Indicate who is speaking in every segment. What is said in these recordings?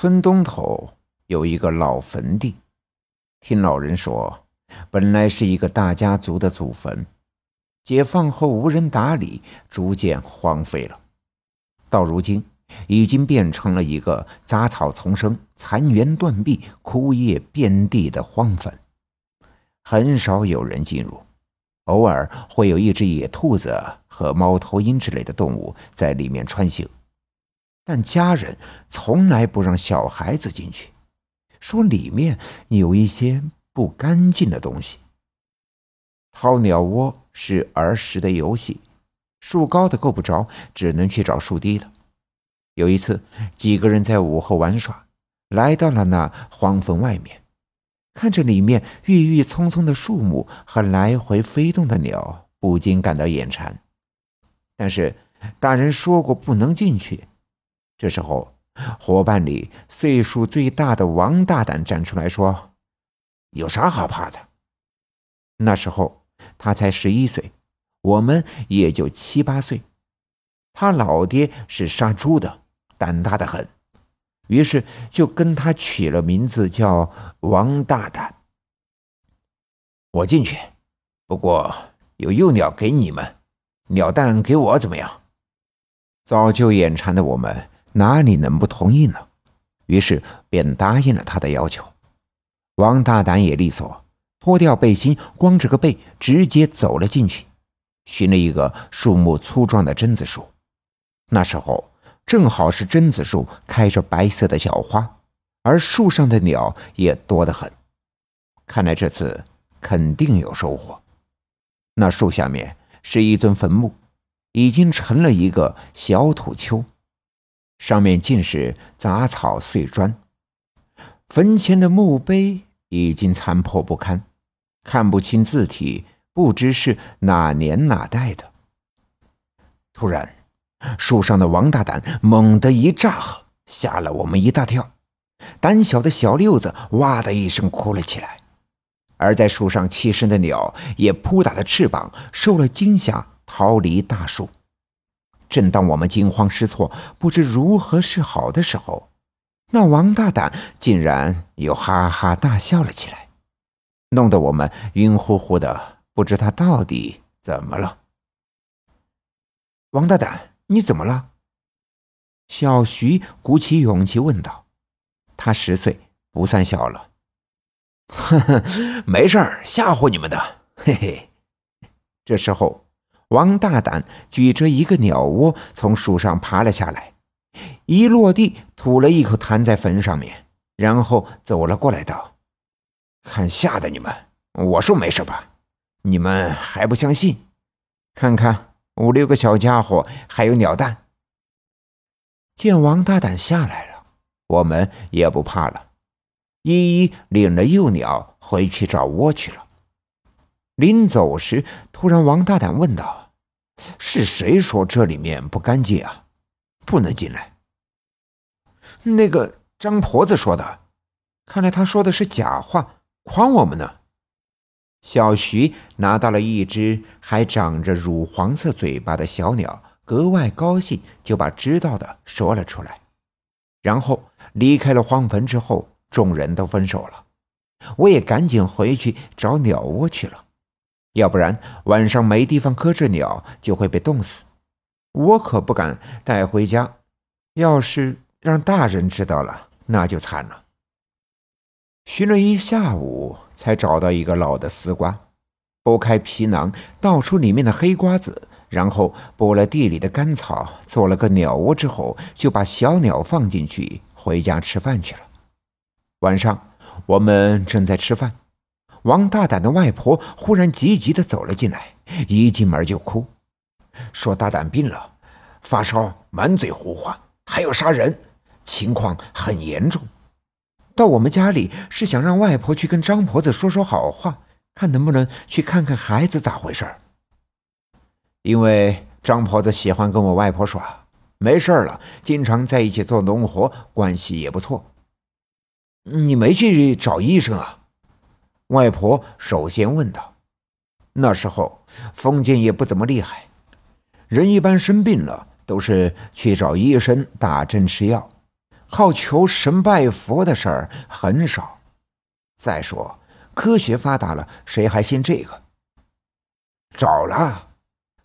Speaker 1: 村东头有一个老坟地，听老人说，本来是一个大家族的祖坟，解放后无人打理，逐渐荒废了。到如今，已经变成了一个杂草丛生、残垣断壁、枯叶遍地的荒坟，很少有人进入。偶尔会有一只野兔子和猫头鹰之类的动物在里面穿行。但家人从来不让小孩子进去，说里面有一些不干净的东西。掏鸟窝是儿时的游戏，树高的够不着，只能去找树低的。有一次，几个人在午后玩耍，来到了那荒坟外面，看着里面郁郁葱葱的树木和来回飞动的鸟，不禁感到眼馋。但是大人说过不能进去。这时候，伙伴里岁数最大的王大胆站出来说：“有啥好怕的？”那时候他才十一岁，我们也就七八岁。他老爹是杀猪的，胆大的很，于是就跟他取了名字叫王大胆。我进去，不过有幼鸟给你们，鸟蛋给我怎么样？早就眼馋的我们。哪里能不同意呢？于是便答应了他的要求。王大胆也利索，脱掉背心，光着个背，直接走了进去，寻了一个树木粗壮的榛子树。那时候正好是榛子树开着白色的小花，而树上的鸟也多得很。看来这次肯定有收获。那树下面是一尊坟墓，已经成了一个小土丘。上面尽是杂草碎砖，坟前的墓碑已经残破不堪，看不清字体，不知是哪年哪代的。突然，树上的王大胆猛地一炸呵，吓了我们一大跳。胆小的小六子哇的一声哭了起来，而在树上栖身的鸟也扑打着翅膀，受了惊吓，逃离大树。正当我们惊慌失措、不知如何是好的时候，那王大胆竟然又哈哈大笑了起来，弄得我们晕乎乎的，不知他到底怎么了。王大胆，你怎么了？小徐鼓起勇气问道。他十岁，不算小了。
Speaker 2: 呵呵，没事儿，吓唬你们的。嘿嘿。
Speaker 1: 这时候。王大胆举着一个鸟窝从树上爬了下来，一落地吐了一口痰在坟上面，然后走了过来道：“
Speaker 2: 看吓的你们，我说没事吧？你们还不相信？看看五六个小家伙，还有鸟蛋。”
Speaker 1: 见王大胆下来了，我们也不怕了，一一领了幼鸟回去找窝去了。临走时，突然王大胆问道：“是谁说这里面不干净啊？不能进来？”
Speaker 2: 那个张婆子说的，看来他说的是假话，诓我们呢。
Speaker 1: 小徐拿到了一只还长着乳黄色嘴巴的小鸟，格外高兴，就把知道的说了出来。然后离开了荒坟之后，众人都分手了，我也赶紧回去找鸟窝去了。要不然晚上没地方搁置鸟，就会被冻死。我可不敢带回家，要是让大人知道了，那就惨了。寻了一下午，才找到一个老的丝瓜，剥开皮囊，倒出里面的黑瓜子，然后剥了地里的干草，做了个鸟窝之后，就把小鸟放进去，回家吃饭去了。晚上我们正在吃饭。王大胆的外婆忽然急急的走了进来，一进门就哭，说大胆病了，发烧，满嘴胡话，还要杀人，情况很严重。到我们家里是想让外婆去跟张婆子说说好话，看能不能去看看孩子咋回事因为张婆子喜欢跟我外婆耍，没事了，经常在一起做农活，关系也不错。
Speaker 2: 你没去找医生啊？
Speaker 1: 外婆首先问道：“那时候封建也不怎么厉害，人一般生病了都是去找医生打针吃药。好求神拜佛的事儿很少。再说，科学发达了，谁还信这个？找了，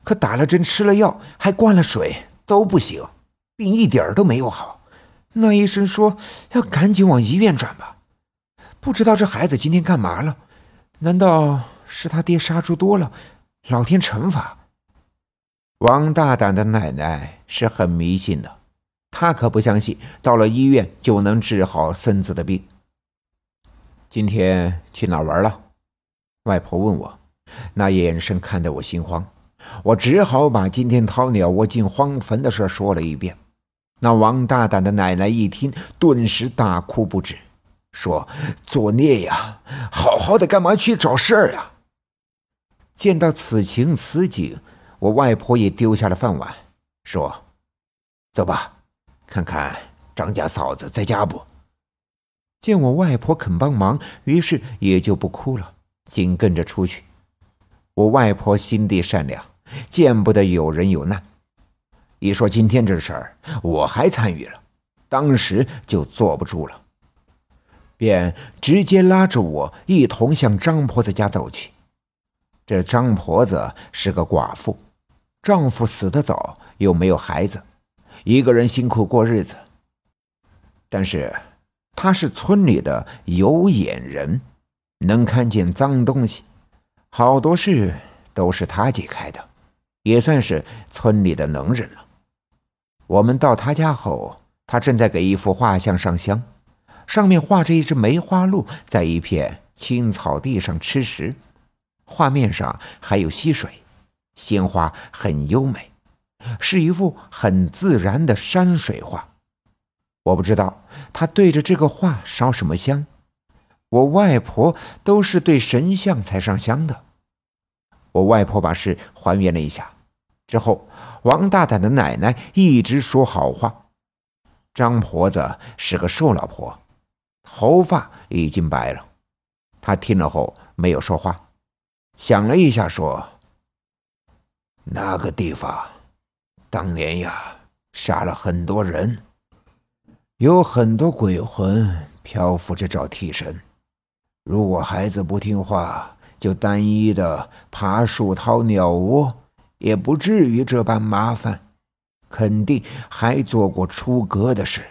Speaker 1: 可打了针、吃了药，还灌了水，都不行，病一点都没有好。那医生说要赶紧往医院转吧。不知道这孩子今天干嘛了？难道是他爹杀猪多了，老天惩罚？王大胆的奶奶是很迷信的，她可不相信到了医院就能治好孙子的病。今天去哪玩了？外婆问我，那眼神看得我心慌。我只好把今天掏鸟窝进荒坟的事说了一遍。那王大胆的奶奶一听，顿时大哭不止，说：“作孽呀！好好的干嘛去找事儿呀？”见到此情此景，我外婆也丢下了饭碗，说：“走吧，看看张家嫂子在家不？”见我外婆肯帮忙，于是也就不哭了，紧跟着出去。我外婆心地善良，见不得有人有难。一说今天这事儿，我还参与了，当时就坐不住了，便直接拉着我一同向张婆子家走去。这张婆子是个寡妇，丈夫死得早，又没有孩子，一个人辛苦过日子。但是。他是村里的有眼人，能看见脏东西，好多事都是他解开的，也算是村里的能人了。我们到他家后，他正在给一幅画像上香，上面画着一只梅花鹿在一片青草地上吃食，画面上还有溪水，鲜花很优美，是一幅很自然的山水画。我不知道他对着这个画烧什么香，我外婆都是对神像才上香的。我外婆把事还原了一下之后，王大胆的奶奶一直说好话。张婆子是个瘦老婆，头发已经白了。他听了后没有说话，想了一下说：“那个地方，当年呀，杀了很多人。”有很多鬼魂漂浮着找替身，如果孩子不听话，就单一的爬树掏鸟窝，也不至于这般麻烦。肯定还做过出格的事。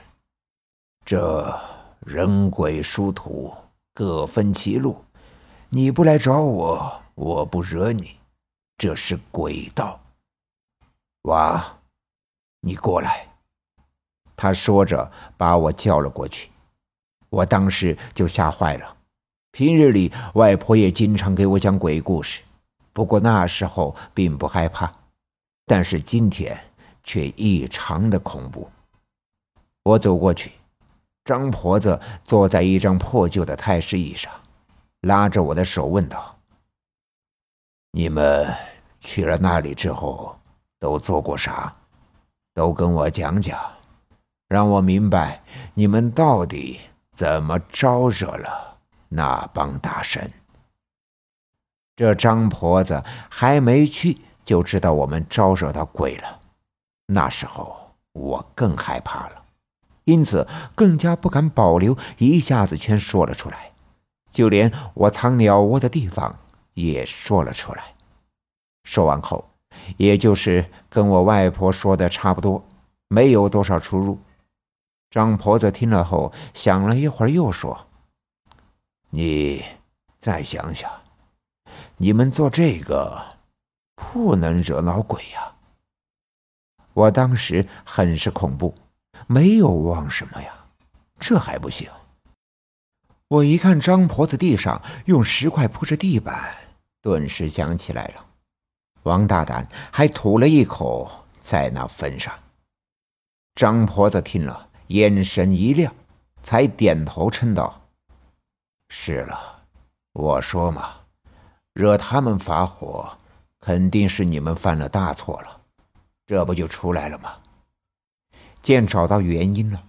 Speaker 1: 这人鬼殊途，各分其路。你不来找我，我不惹你，这是鬼道。娃，你过来。他说着，把我叫了过去。我当时就吓坏了。平日里，外婆也经常给我讲鬼故事，不过那时候并不害怕，但是今天却异常的恐怖。我走过去，张婆子坐在一张破旧的太师椅上，拉着我的手问道：“你们去了那里之后，都做过啥？都跟我讲讲。”让我明白你们到底怎么招惹了那帮大神。这张婆子还没去就知道我们招惹到鬼了，那时候我更害怕了，因此更加不敢保留，一下子全说了出来，就连我藏鸟窝的地方也说了出来。说完后，也就是跟我外婆说的差不多，没有多少出入。张婆子听了后，想了一会儿，又说：“你再想想，你们做这个不能惹恼鬼呀。”我当时很是恐怖，没有忘什么呀，这还不行。我一看张婆子地上用石块铺着地板，顿时想起来了，王大胆还吐了一口在那坟上。张婆子听了。眼神一亮，才点头称道：“是了，我说嘛，惹他们发火，肯定是你们犯了大错了，这不就出来了吗？”见找到原因了，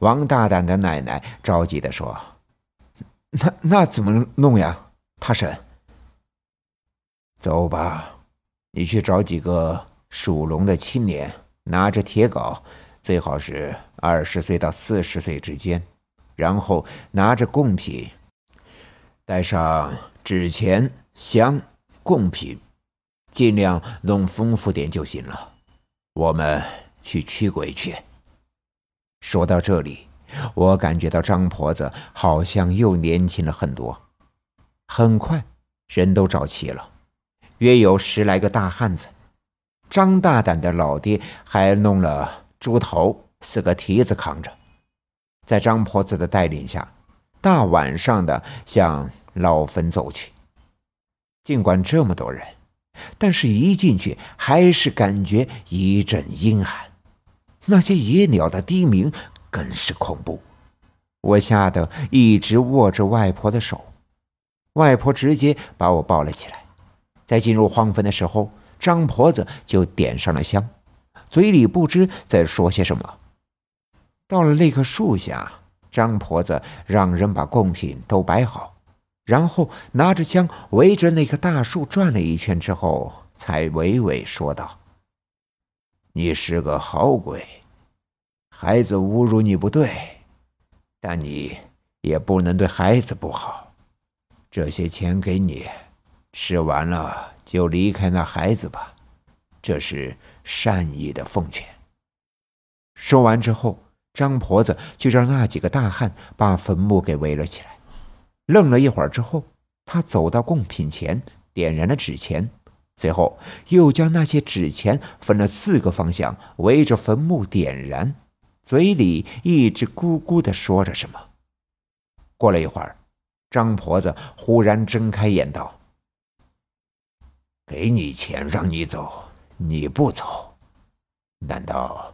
Speaker 1: 王大胆的奶奶着急的说：“那那怎么弄呀，他婶？走吧，你去找几个属龙的青年，拿着铁镐。”最好是二十岁到四十岁之间，然后拿着贡品，带上纸钱、香、贡品，尽量弄丰富点就行了。我们去驱鬼去。说到这里，我感觉到张婆子好像又年轻了很多。很快，人都找齐了，约有十来个大汉子。张大胆的老爹还弄了。猪头四个蹄子扛着，在张婆子的带领下，大晚上的向老坟走去。尽管这么多人，但是一进去还是感觉一阵阴寒，那些野鸟的低鸣更是恐怖。我吓得一直握着外婆的手，外婆直接把我抱了起来。在进入荒坟的时候，张婆子就点上了香。嘴里不知在说些什么。到了那棵树下，张婆子让人把贡品都摆好，然后拿着枪围着那棵大树转了一圈之后，才娓娓说道：“你是个好鬼，孩子侮辱你不对，但你也不能对孩子不好。这些钱给你，吃完了就离开那孩子吧。”这是善意的奉劝。说完之后，张婆子就让那几个大汉把坟墓给围了起来。愣了一会儿之后，他走到贡品前，点燃了纸钱，随后又将那些纸钱分了四个方向，围着坟墓点燃，嘴里一直咕咕的说着什么。过了一会儿，张婆子忽然睁开眼道：“给你钱，让你走。”你不走，难道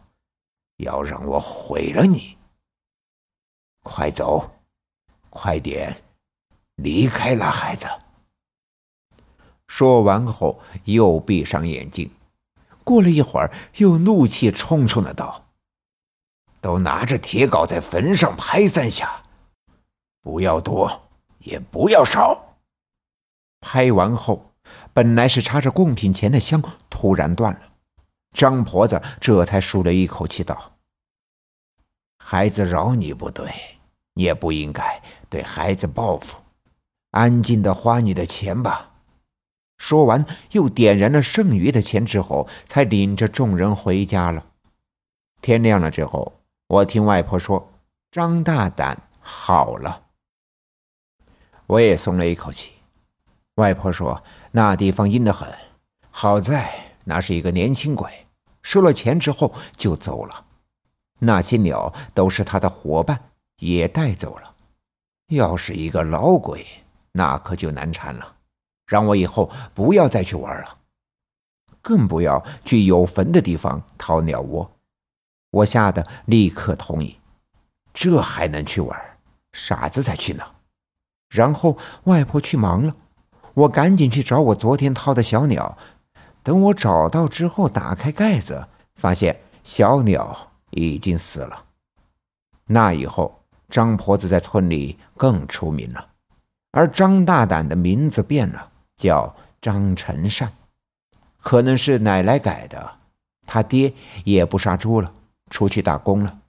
Speaker 1: 要让我毁了你？快走，快点离开那孩子！说完后，又闭上眼睛。过了一会儿，又怒气冲冲的道：“都拿着铁镐在坟上拍三下，不要多，也不要少。”拍完后。本来是插着贡品钱的香突然断了，张婆子这才舒了一口气，道：“孩子饶你不对，你也不应该对孩子报复，安静的花你的钱吧。”说完，又点燃了剩余的钱之后，才领着众人回家了。天亮了之后，我听外婆说张大胆好了，我也松了一口气。外婆说：“那地方阴得很，好在那是一个年轻鬼，收了钱之后就走了。那些鸟都是他的伙伴，也带走了。要是一个老鬼，那可就难缠了。让我以后不要再去玩了，更不要去有坟的地方掏鸟窝。”我吓得立刻同意：“这还能去玩？傻子才去呢。”然后外婆去忙了。我赶紧去找我昨天掏的小鸟，等我找到之后，打开盖子，发现小鸟已经死了。那以后，张婆子在村里更出名了，而张大胆的名字变了，叫张成善，可能是奶奶改的。他爹也不杀猪了，出去打工了，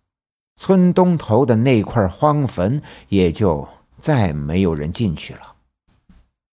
Speaker 1: 村东头的那块荒坟也就再没有人进去了。